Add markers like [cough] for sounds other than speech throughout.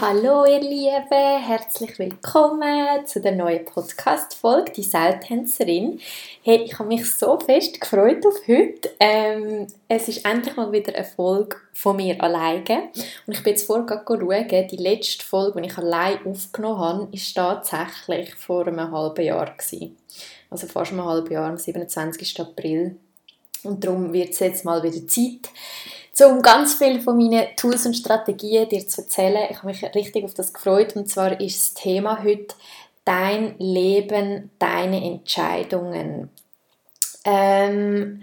Hallo ihr Lieben, herzlich willkommen zu der neuen Podcast-Folge «Die Seiltänzerin». Hey, ich habe mich so fest gefreut auf heute. Ähm, es ist endlich mal wieder eine Folge von mir alleine. Und ich bin jetzt vorher schauen, die letzte Folge, die ich allein aufgenommen habe, war tatsächlich vor einem halben Jahr. Gewesen. Also fast einem halben Jahr, am 27. April. Und darum wird es jetzt mal wieder Zeit, um ganz viel von meinen Tools und Strategien dir zu erzählen. Ich habe mich richtig auf das gefreut und zwar ist das Thema heute dein Leben, deine Entscheidungen. Ähm,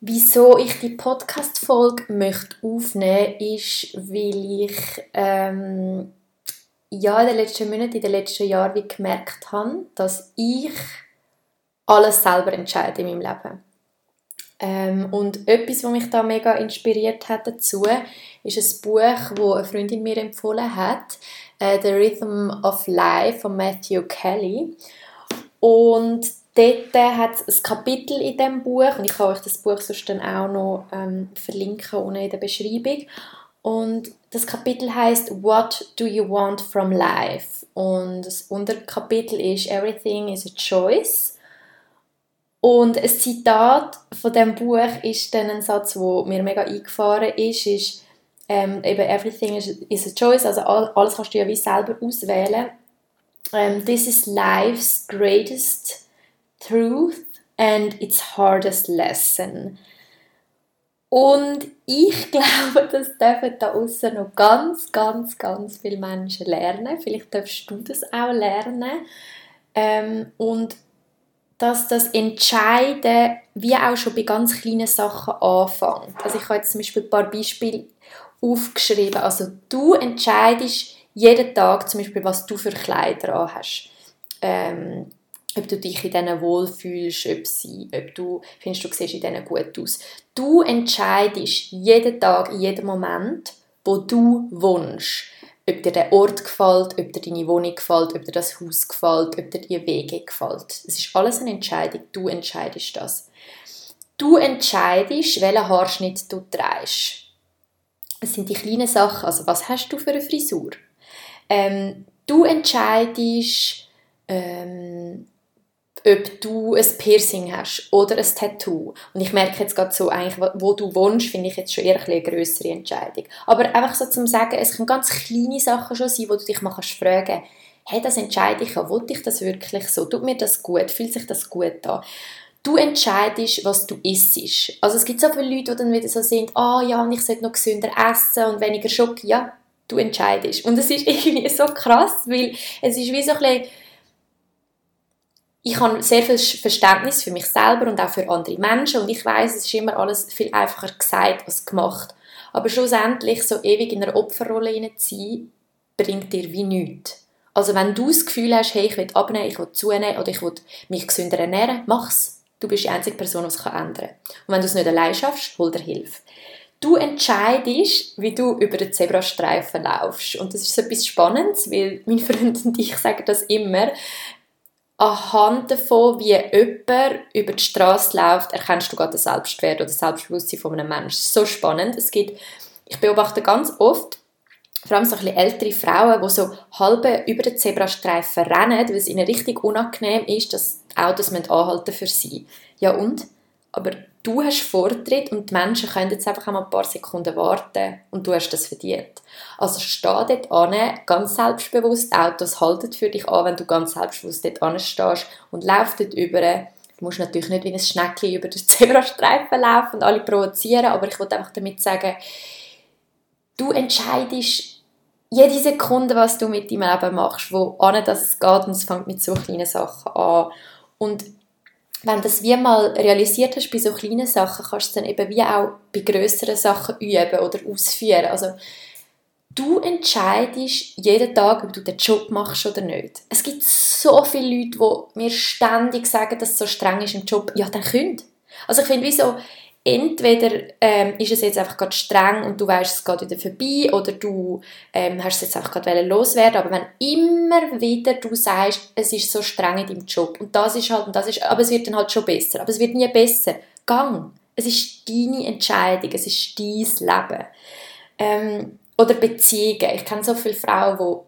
wieso ich die Podcast-Folge möchte aufnehmen ist, weil ich ähm, ja, in den letzten Monaten, in den letzten Jahren wie gemerkt habe, dass ich alles selber entscheide in meinem Leben. Ähm, und etwas, was mich da mega inspiriert hat dazu, ist ein Buch, das eine Freundin mir empfohlen hat, äh, The Rhythm of Life von Matthew Kelly. Und dort hat es ein Kapitel in diesem Buch, und ich kann euch das Buch sonst dann auch noch ähm, verlinken unten in der Beschreibung. Und das Kapitel heißt What do you want from life? Und das Unterkapitel ist Everything is a choice. Und ein Zitat von dem Buch ist dann ein Satz, der mir mega eingefahren ist, ist ähm, eben everything is, is, a choice, also alles kannst du ja wie selber auswählen. Um, this is life's greatest truth and its hardest lesson. Und ich [laughs] glaube, das dürfen da außen noch ganz, ganz, ganz viele Menschen lernen. Vielleicht darfst du das auch lernen. Ähm, und dass das Entscheiden wie auch schon bei ganz kleinen Sachen anfängt. Also ich habe jetzt zum Beispiel ein paar Beispiele aufgeschrieben. Also du entscheidest jeden Tag zum Beispiel, was du für Kleider anhast. Ähm, ob du dich in denen wohlfühlst, ob, sie, ob du findest, du siehst in denen gut aus. Du entscheidest jeden Tag, in jedem Moment, wo du wohnst ob dir der Ort gefällt, ob dir deine Wohnung gefällt, ob dir das Haus gefällt, ob dir die Wege gefällt. Es ist alles eine Entscheidung. Du entscheidest das. Du entscheidest, welchen Haarschnitt du trägst. Es sind die kleinen Sachen. Also, was hast du für eine Frisur? Ähm, du entscheidest, ähm, ob du ein Piercing hast oder ein Tattoo. Und ich merke jetzt gerade so, eigentlich, wo du wohnst, finde ich jetzt schon eher eine größere Entscheidung. Aber einfach so zum Sagen, es können ganz kleine Sachen schon sein, wo du dich mal kannst fragen hey, das entscheide ich, will ich das wirklich so? Tut mir das gut? Fühlt sich das gut an? Du entscheidest, was du isst. Also es gibt so viele Leute, die dann wieder so sind, ah oh, ja, und ich sollte noch gesünder essen und weniger Schock. Ja, du entscheidest. Und es ist [laughs] irgendwie so krass, weil es ist wie so ein bisschen ich habe sehr viel Verständnis für mich selber und auch für andere Menschen und ich weiß, es ist immer alles viel einfacher gesagt als gemacht. Aber schlussendlich so ewig in einer Opferrolle zu bringt dir wie nichts. Also wenn du das Gefühl hast, hey, ich will abnehmen, ich will zunehmen oder ich will mich gesünder ernähren, mach's. Du bist die einzige Person, die es ändern kann. Und wenn du es nicht allein schaffst, hol dir Hilfe. Du entscheidest, wie du über den Zebrastreifen laufst. Und das ist so etwas Spannendes, weil mein Freund [laughs] und ich sagen das immer anhand davon, wie jemand über die Straße läuft, erkennst du gerade den Selbstwert oder das Selbstbewusstsein von einem Menschen. Das ist so spannend. Es gibt, ich beobachte ganz oft, vor allem so ein bisschen ältere Frauen, die so halb über den Zebrastreifen rennen, weil es ihnen richtig unangenehm ist, dass Autos anhalten für sie. Ja und? Aber du hast Vortritt und die Menschen können jetzt einfach einmal ein paar Sekunden warten und du hast das verdient. Also steh dort an, ganz selbstbewusst, Autos halten für dich an, wenn du ganz selbstbewusst dort anstehst und lauf dort über. Du musst natürlich nicht wie ein Schneckchen über den [laughs] Zebrastreifen laufen und alle provozieren, aber ich wollte einfach damit sagen, du entscheidest jede Sekunde, was du mit deinem Leben machst, wo an dass es geht und es fängt mit so kleinen Sachen an. Und wenn du das wie mal realisiert hast bei so kleinen Sachen, kannst du es dann eben wie auch bei größeren Sachen üben oder ausführen. Also du entscheidest jeden Tag, ob du den Job machst oder nicht. Es gibt so viele Leute, die mir ständig sagen, dass es so streng ist im Job. Ja, dann könnt. Also ich finde, wie so, entweder ähm, ist es jetzt einfach gerade streng und du weißt, es geht wieder vorbei oder du ähm, hast es jetzt einfach gerade loswerden aber wenn immer wieder du sagst, es ist so streng in deinem Job und das ist halt und das ist, aber es wird dann halt schon besser, aber es wird nie besser. Gang! Es ist deine Entscheidung, es ist dein Leben. Ähm, oder Beziehungen. Ich kenne so viele Frauen,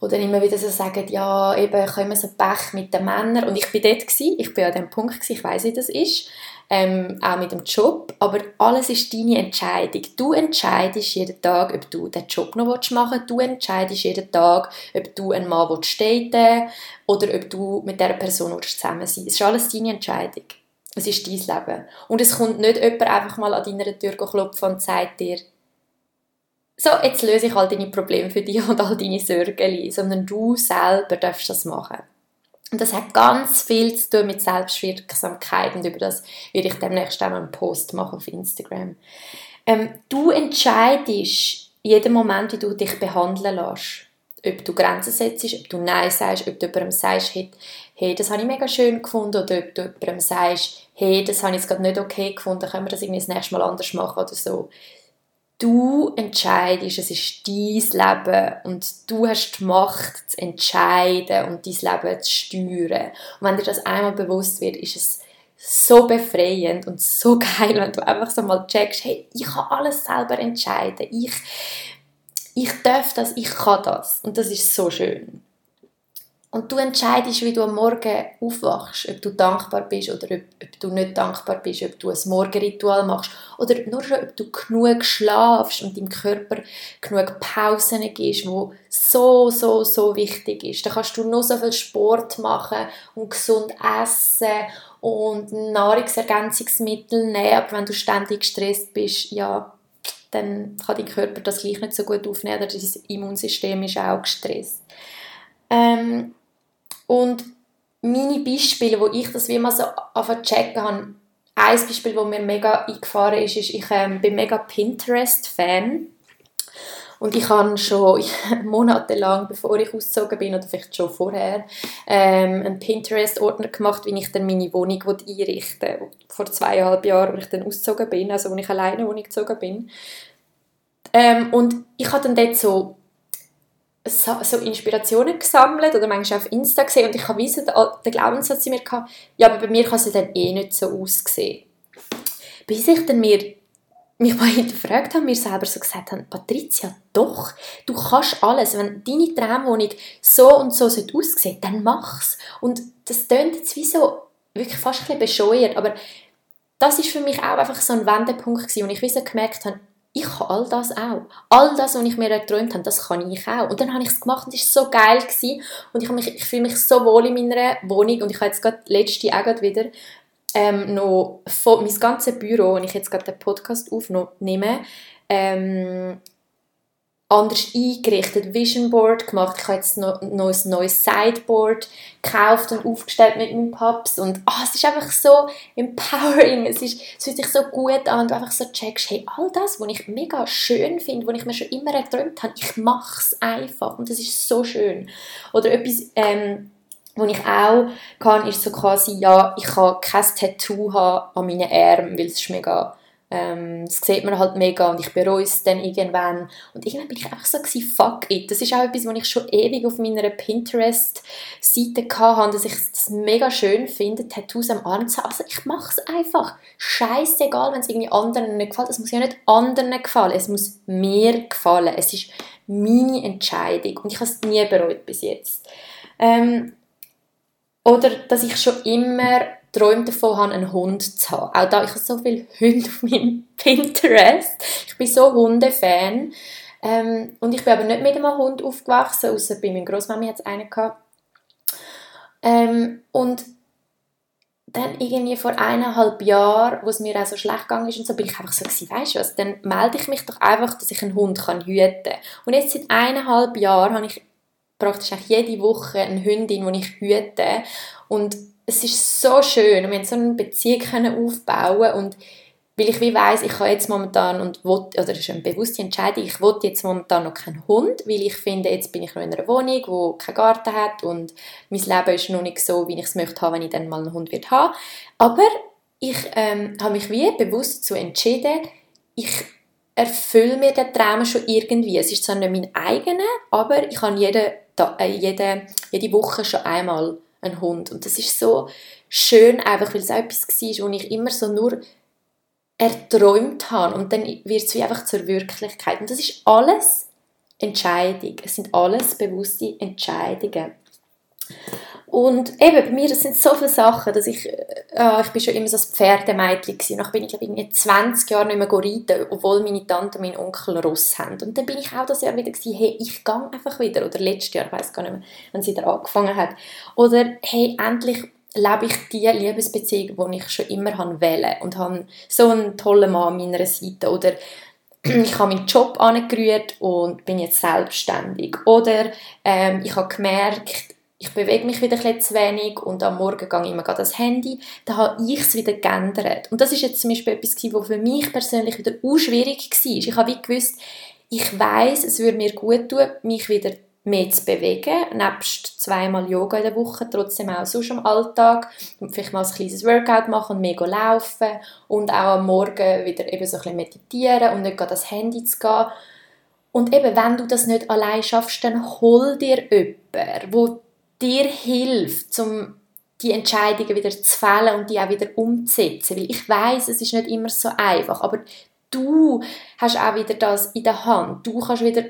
die dann immer wieder so sagen, ja, eben, ich habe immer so Pech mit den Männern. Und ich bin dort gewesen, ich bin an dem Punkt gewesen, ich weiß wie das ist, ähm, auch mit dem Job, aber alles ist deine Entscheidung. Du entscheidest jeden Tag, ob du den Job noch machen willst, du entscheidest jeden Tag, ob du einen Mann willst daten oder ob du mit dieser Person zusammen sein willst. Es ist alles deine Entscheidung. Es ist dein Leben. Und es kommt nicht jemand einfach mal an deiner Tür klopfen und sagt dir, so, jetzt löse ich all deine Probleme für dich und all deine Sorgen, sondern du selber darfst das machen. Und das hat ganz viel zu tun mit Selbstwirksamkeit und über das werde ich demnächst auch einen Post machen auf Instagram. Ähm, du entscheidest jeden Moment, wie du dich behandeln lässt. Ob du Grenzen setzt, ob du Nein sagst, ob du jemandem sagst, hey, hey, das habe ich mega schön gefunden, oder ob du jemandem sagst, hey, das habe ich jetzt gerade nicht okay gefunden, können wir das irgendwie das nächste Mal anders machen oder so. Du entscheidest, es ist dein Leben und du hast die Macht zu entscheiden und dein Leben zu steuern. Und wenn dir das einmal bewusst wird, ist es so befreiend und so [laughs] geil, wenn du einfach so mal checkst, hey, ich kann alles selber entscheiden. Ich, ich darf das, ich kann das. Und das ist so schön. Und du entscheidest, wie du am Morgen aufwachst, ob du dankbar bist oder ob, ob, du nicht dankbar bist, ob du ein Morgenritual machst oder nur schon, ob du genug schlafst und deinem Körper genug Pausen gibst, wo so, so, so wichtig ist. Da kannst du noch so viel Sport machen und gesund essen und Nahrungsergänzungsmittel nehmen, aber wenn du ständig gestresst bist, ja, dann kann dein Körper das gleich nicht so gut aufnehmen oder dein Immunsystem ist auch gestresst. Ähm, und meine Beispiele, wo ich das wie mal so anfangen checken habe, ein Beispiel, das mir mega eingefahren ist, ist, ich ähm, bin mega Pinterest-Fan. Und ich habe schon [laughs] monatelang, bevor ich ausgezogen bin, oder vielleicht schon vorher, ähm, einen Pinterest-Ordner gemacht, wie ich dann meine Wohnung einrichten will. Vor zweieinhalb Jahren, als ich dann ausgezogen bin, also als ich alleine gezogen bin. Ähm, und ich habe dann dort so so Inspirationen gesammelt oder manchmal auf Insta gesehen und ich habe wissen, der Glaubenssatz in mir gehabt, ja, aber bei mir kann es dann eh nicht so aussehen. Bis ich dann mir mich mal [laughs] hinterfragt habe, mir selber so gesagt habe, Patricia, doch, du kannst alles. Wenn deine Traumwohnung so und so aussieht, dann mach's. Und das klingt jetzt wie so, wirklich fast ein bescheuert, aber das ist für mich auch einfach so ein Wendepunkt gewesen, und ich wie so gemerkt habe, ich kann all das auch. All das, was ich mir erträumt habe, das kann ich auch. Und dann habe ich es gemacht und es war so geil. Gewesen. Und ich, mich, ich fühle mich so wohl in meiner Wohnung. Und ich habe jetzt gerade letzte auch gerade wieder ähm, noch mein ganzes Büro, wenn ich jetzt gerade den Podcast aufnehme, ähm, anders eingerichtet, Vision Board gemacht. Ich habe jetzt noch, ein neues Sideboard gekauft und aufgestellt mit meinem Paps und oh, es ist einfach so empowering. Es, ist, es fühlt sich so gut an, wenn du einfach so checkst, hey, all das, was ich mega schön finde, was ich mir schon immer erträumt habe, ich mache es einfach und das ist so schön. Oder etwas, ähm, was ich auch kann, ist so quasi, ja, ich kann kein Tattoo haben an meinen Armen, weil es ist mega ähm, das sieht man halt mega und ich bereue es dann irgendwann. Und irgendwann bin ich einfach so gewesen, fuck it. Das ist auch etwas, was ich schon ewig auf meiner Pinterest-Seite hatte, dass ich das mega schön finde, Tattoos am Arm zu haben. Also ich mache es einfach. Scheißegal, wenn es irgendwie anderen nicht gefällt. Es muss ja nicht anderen gefallen. Es muss mir gefallen. Es ist meine Entscheidung. Und ich habe es nie bereut bis jetzt. Ähm, oder, dass ich schon immer geträumt davon habe, einen Hund zu haben. Auch da, ich habe so viele Hunde auf meinem [laughs] Pinterest. Ich bin so Hundefan. Ähm, und ich bin aber nicht mit einem Hund aufgewachsen, außer bei meiner Großmami hat es einen gehabt. Ähm, und dann irgendwie vor eineinhalb Jahren, wo es mir auch so schlecht gegangen ist und so, bin ich einfach so gewesen, weißt du was, dann melde ich mich doch einfach, dass ich einen Hund kann hüten kann. Und jetzt seit eineinhalb Jahren habe ich praktisch jede Woche eine Hündin, die ich hüte. Und es ist so schön wir so eine Beziehung können aufbauen und weil ich wie weiss, ich habe jetzt momentan und will, oder das ist eine bewusste Entscheidung, ich will jetzt momentan noch keinen Hund, weil ich finde, jetzt bin ich noch in einer Wohnung, wo keinen Garten hat und mein Leben ist noch nicht so, wie ich es möchte haben, wenn ich dann mal einen Hund wird haben. Aber ich ähm, habe mich wie bewusst dazu entschieden, ich erfülle mir den Traum schon irgendwie. Es ist zwar nicht mein eigener, aber ich habe jede, äh, jede, jede Woche schon einmal ein Hund. Und das ist so schön, einfach weil es etwas war, wo ich immer so nur erträumt habe und dann wird es wie einfach zur Wirklichkeit. Und das ist alles Entscheidung. Es sind alles bewusste Entscheidungen. Und eben, bei mir sind so viele Sachen, dass ich, äh, ich bin schon immer so ein Pferdemädchen gewesen. Nachher bin ich, ich, 20 Jahre nicht mehr reiten, obwohl meine Tante und mein Onkel Ross haben. Und dann bin ich auch das Jahr wieder gewesen, hey, ich gehe einfach wieder. Oder letztes Jahr, ich weiß gar nicht mehr, wenn sie wieder angefangen hat. Oder, hey, endlich lebe ich die Liebesbeziehung, die ich schon immer wähle und habe so einen tollen Mann an meiner Seite. Oder [clears throat] ich habe meinen Job angerührt und bin jetzt selbstständig. Oder ähm, ich habe gemerkt, ich bewege mich wieder ein zu wenig und am Morgen gehe ich immer das Handy, dann habe ich es wieder geändert. Und das ist jetzt zum Beispiel etwas, was für mich persönlich wieder schwierig war. Ich habe wie gewusst, ich weiß, es würde mir gut tun, mich wieder mehr zu bewegen, nebst zweimal Yoga in der Woche, trotzdem auch sonst am Alltag vielleicht mal ein kleines Workout machen und mehr laufen und auch am Morgen wieder eben so ein bisschen meditieren und nicht das Handy zu gehen. Und eben, wenn du das nicht allein schaffst, dann hol dir jemanden, dir hilft, um die Entscheidungen wieder zu fällen und die auch wieder umzusetzen. Weil ich weiß, es ist nicht immer so einfach, aber du hast auch wieder das in der Hand. Du kannst wieder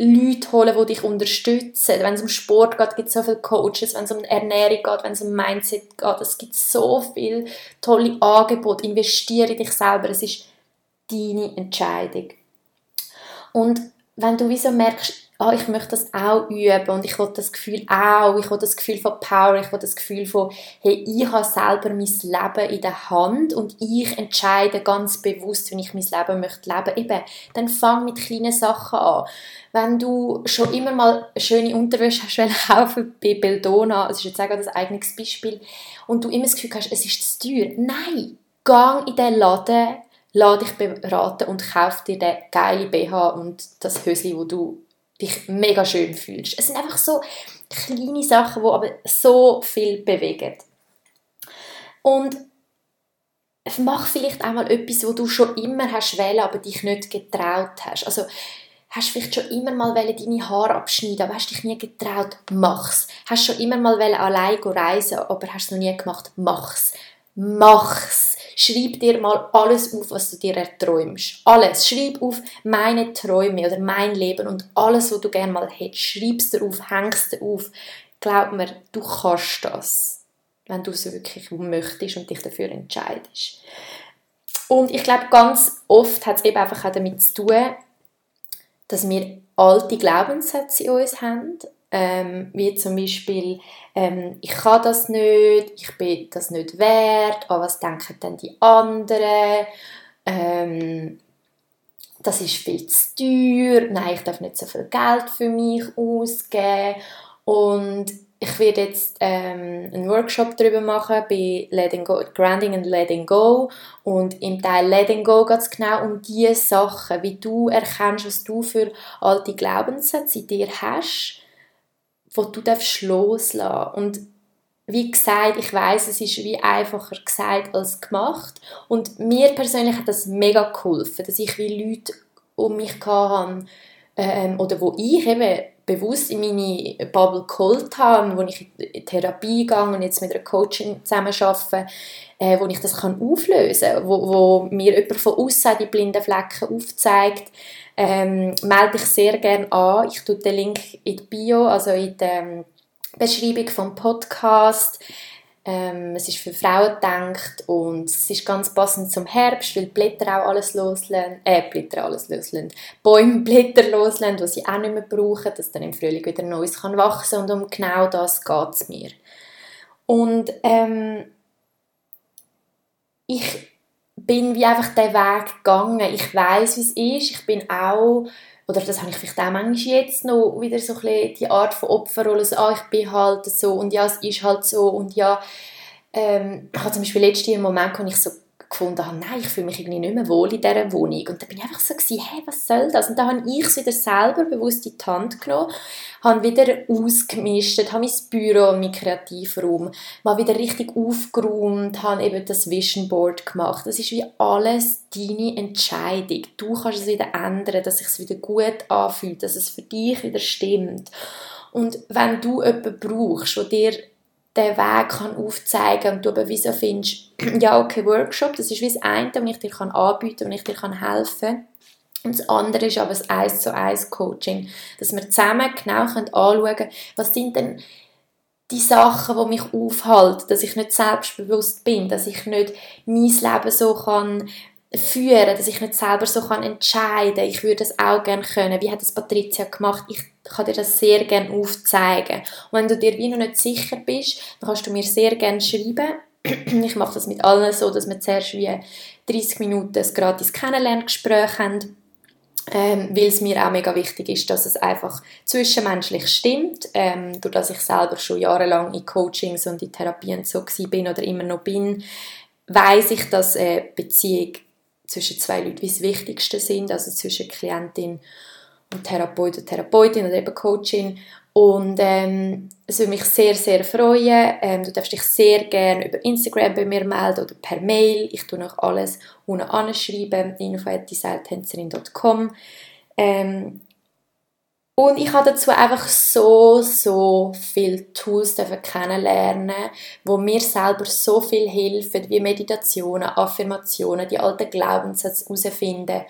Leute holen, die dich unterstützen. Wenn es um Sport geht, gibt es so viele Coaches. Wenn es um Ernährung geht, wenn es um Mindset geht, es gibt so viele tolle Angebote. Investiere in dich selber. Es ist deine Entscheidung. Und wenn du wieso merkst, oh, ich möchte das auch üben und ich will das Gefühl auch, ich will das Gefühl von Power, ich will das Gefühl von, hey, ich habe selber mein Leben in der Hand und ich entscheide ganz bewusst, wenn ich mein Leben möchte leben, eben, dann fang mit kleinen Sachen an. Wenn du schon immer mal schöne Unterwäsche hast kaufen bei Beldona, das ist jetzt auch ein eigenes Beispiel, und du immer das Gefühl hast, es ist zu teuer, nein, gang in den Laden, lass dich beraten und kauf dir den geilen BH und das Hösli, wo du dich mega schön fühlst. Es sind einfach so kleine Sachen, die aber so viel bewegen. Und mach vielleicht auch mal etwas, wo du schon immer hast wollen, aber dich nicht getraut hast. Also hast vielleicht schon immer mal deine Haare abschneiden, aber hast dich nie getraut, mach's. Hast schon immer mal allein reisen, aber hast es noch nie gemacht, mach's. Mach's. Schreib dir mal alles auf, was du dir erträumst. Alles. Schreib auf meine Träume oder mein Leben und alles, was du gerne mal hättest. Schreib es auf, hängst es auf. Glaub mir, du kannst das, wenn du es wirklich möchtest und dich dafür entscheidest. Und ich glaube, ganz oft hat es eben einfach auch damit zu tun, dass wir alte Glaubenssätze in uns haben, ähm, wie zum Beispiel, ähm, ich kann das nicht, ich bin das nicht wert, oh, was denken denn die anderen, ähm, das ist viel zu teuer, nein, ich darf nicht so viel Geld für mich ausgeben. Und ich werde jetzt ähm, einen Workshop darüber machen bei Letting Go, Grounding and Letting Go. Und im Teil Letting Go geht es genau um diese Sachen, wie du erkennst, was du für alte Glaubenssätze in dir hast wo du darfst loslassen. Und wie gesagt, ich weiß, es ist wie einfacher gesagt als gemacht. Und mir persönlich hat das mega geholfen, dass ich wie Leute um mich hatte, ähm, oder wo ich eben bewusst in meine Bubble geholt habe, wo ich in Therapie gehe und jetzt mit einer Coaching zusammen arbeite, äh, wo ich das kann auflösen kann, wo, wo mir jemand von außen die blinden Flecken aufzeigt, ähm, melde dich sehr gerne an. Ich tue den Link in die Bio, also in der ähm, Beschreibung vom Podcast. Ähm, es ist für Frauen gedacht und es ist ganz passend zum Herbst, weil die Blätter auch alles loslassen, äh, Blätter alles loslassen, Bäume [laughs] Blätter loslassen, die sie auch nicht mehr brauchen, dass dann im Frühling wieder Neues kann wachsen und um genau das geht es mir. Und ähm, ich bin wie einfach den Weg gegangen. Ich weiß, wie es ist. Ich bin auch, oder das habe ich vielleicht auch manchmal jetzt noch, wieder so ein bisschen die Art von Opferrolle, so, ah, ich bin halt so und ja, es ist halt so und ja, ähm, ich hatte zum Beispiel letztens einen Moment, wo ich so gefunden habe, nein, ich fühle mich irgendwie nicht mehr wohl in dieser Wohnung. Und dann bin ich einfach so, gewesen, hey, was soll das? Und dann habe ich es wieder selber bewusst in die Hand genommen, habe wieder ausgemistet, habe mein Büro und meinen Kreativraum mal wieder richtig aufgeräumt, habe eben das Vision Board gemacht. Das ist wie alles deine Entscheidung. Du kannst es wieder ändern, dass es sich wieder gut anfühlt, dass es für dich wieder stimmt. Und wenn du jemanden brauchst, der dir den Weg kann aufzeigen und du aber wieso findest, [clears throat] ja okay, Workshop, das ist wie das eine, was ich dir kann anbieten kann, ich dir kann helfen. Und das andere ist aber das 1 zu 1 Coaching, dass wir zusammen genau anschauen können, was sind denn die Sachen, die mich aufhalten, dass ich nicht selbstbewusst bin, dass ich nicht mein Leben so kann führen, dass ich nicht selber so kann entscheiden. Ich würde das auch gerne können. Wie hat es Patricia gemacht? Ich kann dir das sehr gerne aufzeigen. Und wenn du dir wie noch nicht sicher bist, dann kannst du mir sehr gerne schreiben. [clears throat] Ich mache das mit allen so, dass wir zuerst wie 30 Minuten ein gratis Kennenlerngespräch haben ähm, weil es mir auch mega wichtig ist, dass es einfach zwischenmenschlich stimmt. Ähm, durch dass ich selber schon jahrelang in Coachings und in Therapien so bin oder immer noch bin, weiß ich, dass eine Beziehung zwischen zwei Leuten wie das Wichtigste sind, also zwischen Klientin und Therapeut und Therapeutin oder eben Coaching. Und ähm, es würde mich sehr, sehr freuen. Ähm, du darfst dich sehr gerne über Instagram bei mir melden oder per Mail. Ich tue noch alles unten anschreiben, info.dieseiltänzerin.com. Ähm, und ich habe dazu einfach so, so viele Tools kennenlernen, wo mir selber so viel helfen, wie Meditationen, Affirmationen, die alten Glaubenssätze herausfinden,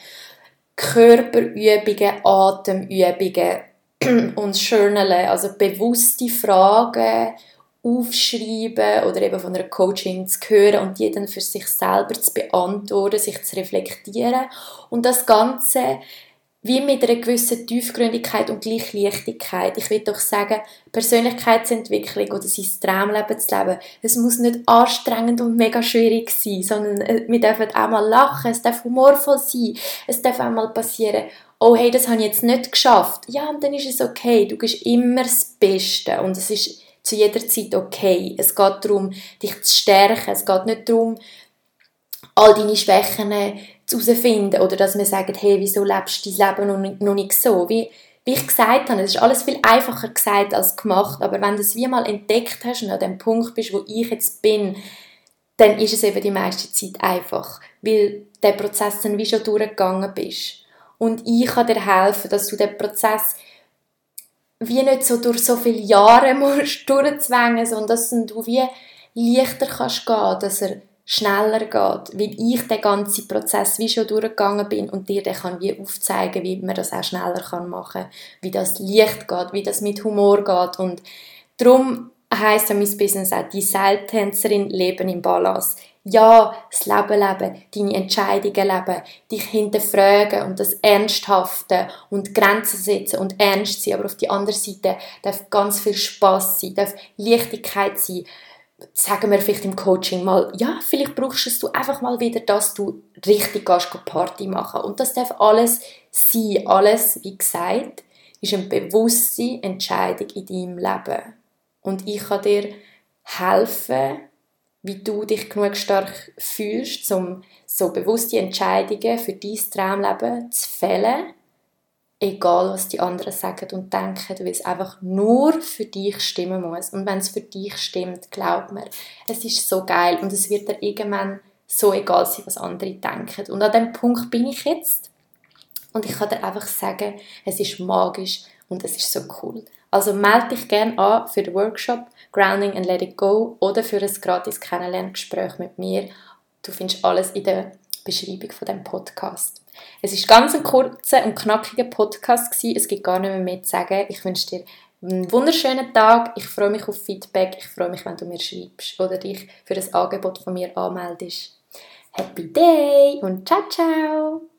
Körperübungen, Atemübungen, [clears throat] und journalen, also bewusste Fragen aufschreiben oder eben von einer Coaching zu hören und die dann für sich selber zu beantworten, sich zu reflektieren. Und das Ganze wie mit einer gewissen Tiefgründigkeit und Gleichlichtigkeit. Ich will doch sagen, Persönlichkeitsentwicklung oder sein Traumleben zu leben, es muss nicht anstrengend und mega schwierig sein, sondern äh, wir dürfen auch mal lachen, es darf humorvoll sein, es darf auch mal passieren, oh hey, das habe ich jetzt nicht geschafft. Ja, und dann ist es okay. Du gibst immer das Beste und es ist zu jeder Zeit okay. Es geht darum, dich zu stärken. Es geht nicht darum, all deine Schwächen herauszufinden oder dass man sagt, hey, wieso lebst du dein Leben noch nicht, noch nicht so? Wie, wie ich gesagt habe, es ist alles viel einfacher gesagt als gemacht, aber wenn du es wie mal entdeckt hast und an dem Punkt bist, wo ich jetzt bin, dann ist es eben die meiste Zeit einfach, weil der Prozess dann wie schon durchgegangen bist und ich kann dir helfen, dass du den Prozess wie nicht so durch so viele Jahre [laughs] musst durchzwängen, sondern dass du wie leichter kannst gehen, dass er schneller geht, weil ich den ganzen Prozess wie schon durchgegangen bin und dir den kann wie aufzeigen, wie man das auch schneller kann machen, wie das leicht geht, wie das mit Humor geht und darum heisst ja mein Business auch die Seiltänzerin Leben im Balance ja, das Leben leben, deine Entscheidungen leben, dich hinterfragen und das Ernsthafte und Grenzen setzen und ernst sein. Aber auf die andere Seite darf ganz viel Spaß sein, darf Leichtigkeit sein. Sagen wir vielleicht im Coaching mal, ja, vielleicht brauchst du einfach mal wieder, dass du richtig gehst, Party machen. Und das darf alles sein. Alles, wie gesagt, ist eine bewusste Entscheidung in deinem Leben. Und ich kann dir helfen, wie du dich genug stark fühlst, um so bewusste Entscheidungen für dein Traumleben zu fällen, egal was die anderen sagen und denken, weil es einfach nur für dich stimmen muss. Und wenn es für dich stimmt, glaub mir, es ist so geil und es wird dir irgendwann so egal sein, was andere denken. Und an dem Punkt bin ich jetzt und ich kann dir einfach sagen, es ist magisch und es ist so cool. Also melde dich gerne an für den Workshop Grounding and Let It Go oder für ein gratis Kennenlerngespräch mit mir. Du findest alles in der Beschreibung von dem Podcast. Es ist ganz ein kurzer und knackiger Podcast gewesen. Es gibt gar nicht mehr, mehr zu sagen. Ich wünsche dir einen wunderschönen Tag. Ich freue mich auf Feedback. Ich freue mich, wenn du mir schreibst oder dich für das Angebot von mir anmeldest. Happy Day und ciao ciao!